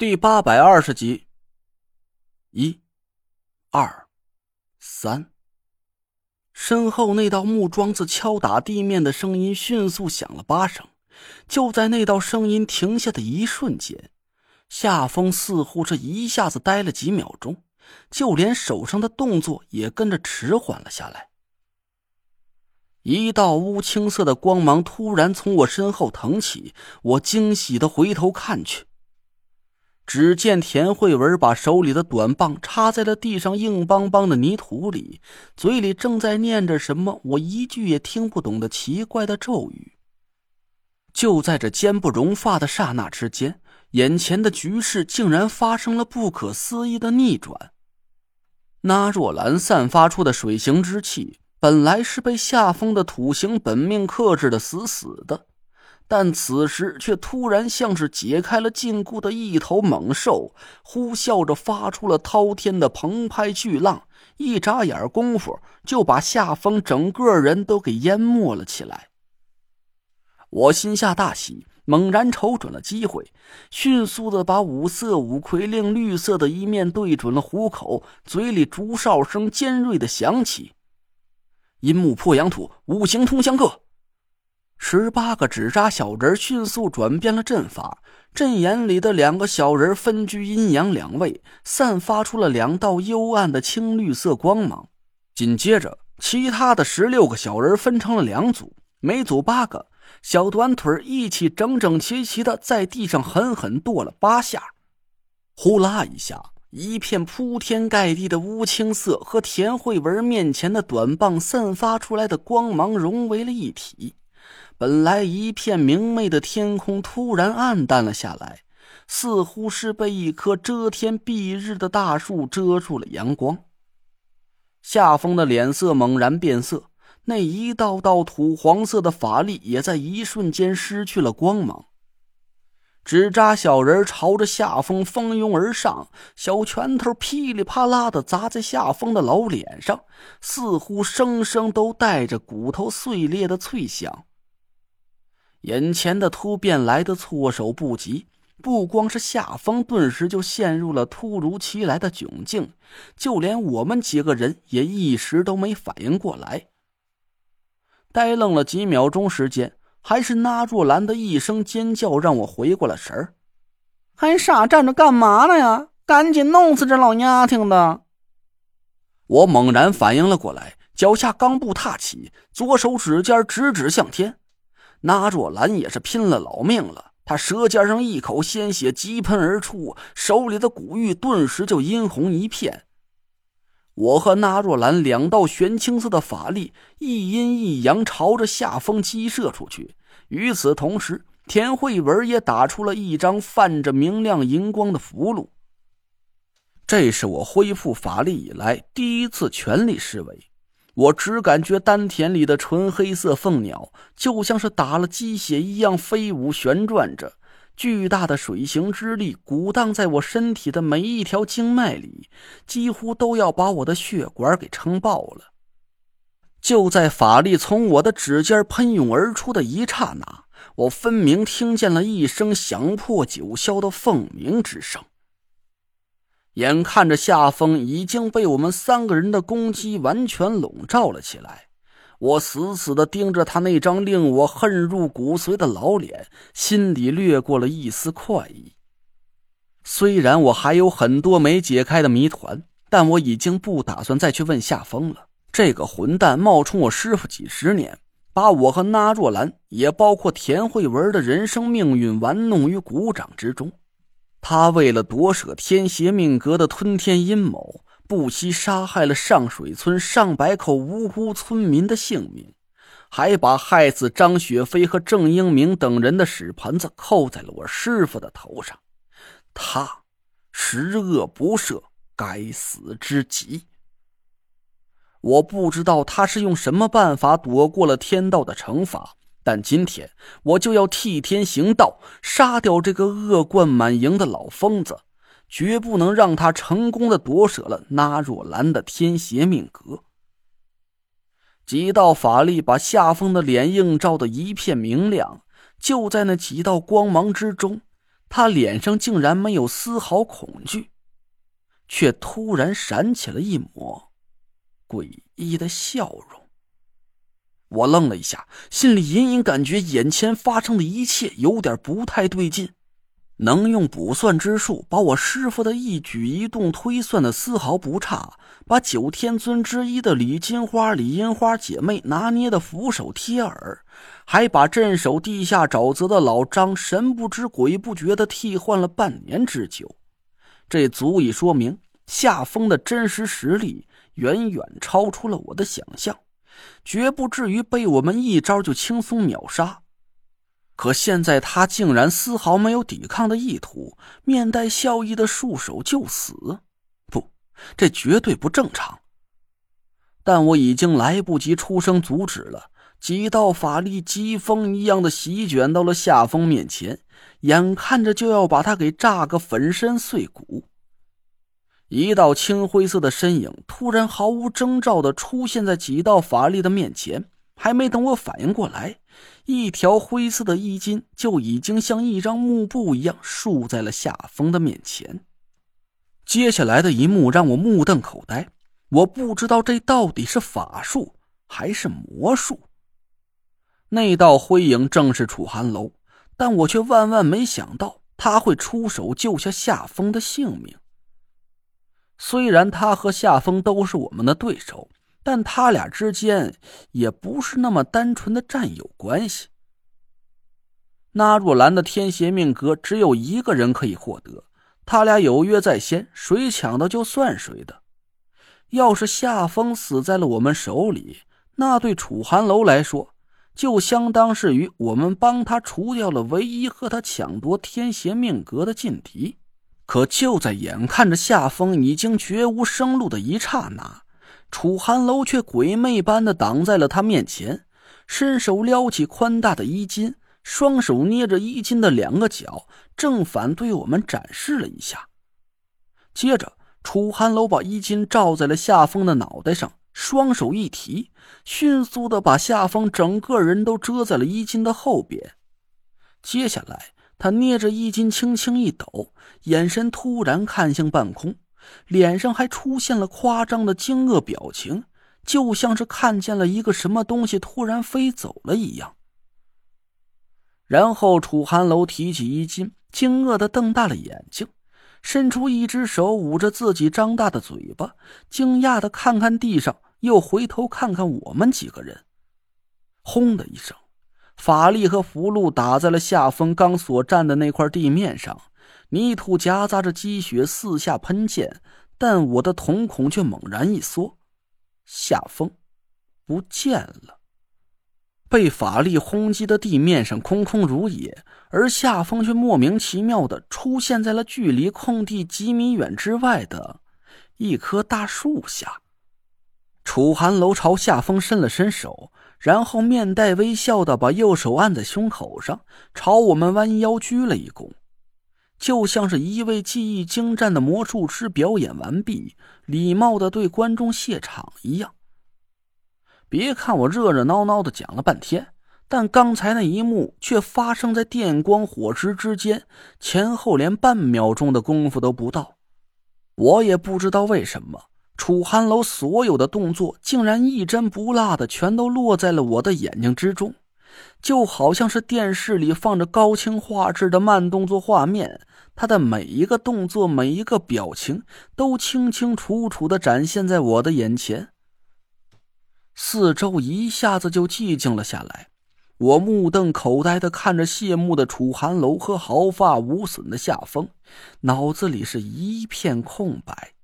第八百二十集，一、二、三。身后那道木桩子敲打地面的声音迅速响了八声。就在那道声音停下的一瞬间，夏风似乎是一下子呆了几秒钟，就连手上的动作也跟着迟缓了下来。一道乌青色的光芒突然从我身后腾起，我惊喜的回头看去。只见田慧文把手里的短棒插在了地上硬邦邦的泥土里，嘴里正在念着什么我一句也听不懂的奇怪的咒语。就在这坚不容发的刹那之间，眼前的局势竟然发生了不可思议的逆转。那若兰散发出的水行之气，本来是被夏风的土行本命克制的死死的。但此时却突然像是解开了禁锢的一头猛兽，呼啸着发出了滔天的澎湃巨浪，一眨眼功夫就把夏风整个人都给淹没了起来。我心下大喜，猛然瞅准了机会，迅速的把五色五魁令绿色的一面对准了虎口，嘴里竹哨声尖锐的响起：“阴木破阳土，五行通相克。”十八个纸扎小人迅速转变了阵法，阵眼里的两个小人分居阴阳两位，散发出了两道幽暗的青绿色光芒。紧接着，其他的十六个小人分成了两组，每组八个小短腿一起整整齐齐的在地上狠狠跺了八下。呼啦一下，一片铺天盖地的乌青色和田慧文面前的短棒散发出来的光芒融为了一体。本来一片明媚的天空突然暗淡了下来，似乎是被一棵遮天蔽日的大树遮住了阳光。夏风的脸色猛然变色，那一道道土黄色的法力也在一瞬间失去了光芒。纸扎小人朝着夏风蜂拥而上，小拳头噼里啪啦的砸在夏风的老脸上，似乎声声都带着骨头碎裂的脆响。眼前的突变来得措手不及，不光是夏风，顿时就陷入了突如其来的窘境，就连我们几个人也一时都没反应过来。呆愣了几秒钟时间，还是那若兰的一声尖叫让我回过了神儿。还傻站着干嘛呢呀？赶紧弄死这老丫头的！我猛然反应了过来，脚下刚步踏起，左手指尖直指向天。那若兰也是拼了老命了，她舌尖上一口鲜血急喷而出，手里的古玉顿时就殷红一片。我和那若兰两道玄青色的法力一阴一阳，朝着夏风激射出去。与此同时，田慧文也打出了一张泛着明亮银光的符箓。这是我恢复法力以来第一次全力施为。我只感觉丹田里的纯黑色凤鸟就像是打了鸡血一样飞舞旋转着，巨大的水行之力鼓荡在我身体的每一条经脉里，几乎都要把我的血管给撑爆了。就在法力从我的指尖喷涌而出的一刹那，我分明听见了一声响破九霄的凤鸣之声。眼看着夏风已经被我们三个人的攻击完全笼罩了起来，我死死的盯着他那张令我恨入骨髓的老脸，心里掠过了一丝快意。虽然我还有很多没解开的谜团，但我已经不打算再去问夏风了。这个混蛋冒充我师傅几十年，把我和那若兰，也包括田慧文的人生命运玩弄于股掌之中。他为了夺舍天邪命格的吞天阴谋，不惜杀害了上水村上百口无辜村民的性命，还把害死张雪飞和郑英明等人的屎盆子扣在了我师傅的头上。他，十恶不赦，该死之极。我不知道他是用什么办法躲过了天道的惩罚。但今天我就要替天行道，杀掉这个恶贯满盈的老疯子，绝不能让他成功的夺舍了那若兰的天邪命格。几道法力把夏风的脸映照的一片明亮，就在那几道光芒之中，他脸上竟然没有丝毫恐惧，却突然闪起了一抹诡异的笑容。我愣了一下，心里隐隐感觉眼前发生的一切有点不太对劲。能用卜算之术把我师傅的一举一动推算的丝毫不差，把九天尊之一的李金花、李银花姐妹拿捏的俯首贴耳，还把镇守地下沼泽的老张神不知鬼不觉的替换了半年之久，这足以说明夏风的真实实力远远超出了我的想象，绝不至于被我们一招就轻松秒杀。可现在他竟然丝毫没有抵抗的意图，面带笑意的束手就死，不，这绝对不正常。但我已经来不及出声阻止了，几道法力疾风一样的席卷到了夏风面前，眼看着就要把他给炸个粉身碎骨。一道青灰色的身影突然毫无征兆的出现在几道法力的面前，还没等我反应过来。一条灰色的衣襟就已经像一张幕布一样竖在了夏风的面前。接下来的一幕让我目瞪口呆，我不知道这到底是法术还是魔术。那道灰影正是楚寒楼，但我却万万没想到他会出手救下夏风的性命。虽然他和夏风都是我们的对手。但他俩之间也不是那么单纯的战友关系。那若兰的天邪命格只有一个人可以获得，他俩有约在先，谁抢到就算谁的。要是夏风死在了我们手里，那对楚寒楼来说，就相当是于我们帮他除掉了唯一和他抢夺天邪命格的劲敌。可就在眼看着夏风已经绝无生路的一刹那。楚寒楼却鬼魅般的挡在了他面前，伸手撩起宽大的衣襟，双手捏着衣襟的两个角，正反对我们展示了一下。接着，楚寒楼把衣襟罩在了夏风的脑袋上，双手一提，迅速的把夏风整个人都遮在了衣襟的后边。接下来，他捏着衣襟轻轻一抖，眼神突然看向半空。脸上还出现了夸张的惊愕表情，就像是看见了一个什么东西突然飞走了一样。然后楚寒楼提起衣襟，惊愕的瞪大了眼睛，伸出一只手捂着自己张大的嘴巴，惊讶的看看地上，又回头看看我们几个人。轰的一声，法力和符箓打在了夏风刚所站的那块地面上。泥土夹杂着积雪四下喷溅，但我的瞳孔却猛然一缩，夏风不见了。被法力轰击的地面上空空如也，而夏风却莫名其妙的出现在了距离空地几米远之外的一棵大树下。楚寒楼朝夏风伸了伸手，然后面带微笑的把右手按在胸口上，朝我们弯腰鞠了一躬。就像是一位技艺精湛的魔术师表演完毕，礼貌的对观众谢场一样。别看我热热闹闹的讲了半天，但刚才那一幕却发生在电光火石之间，前后连半秒钟的功夫都不到。我也不知道为什么，楚寒楼所有的动作竟然一针不落的全都落在了我的眼睛之中。就好像是电视里放着高清画质的慢动作画面，他的每一个动作、每一个表情都清清楚楚的展现在我的眼前。四周一下子就寂静了下来，我目瞪口呆的看着谢幕的楚寒楼和毫发无损的夏风，脑子里是一片空白。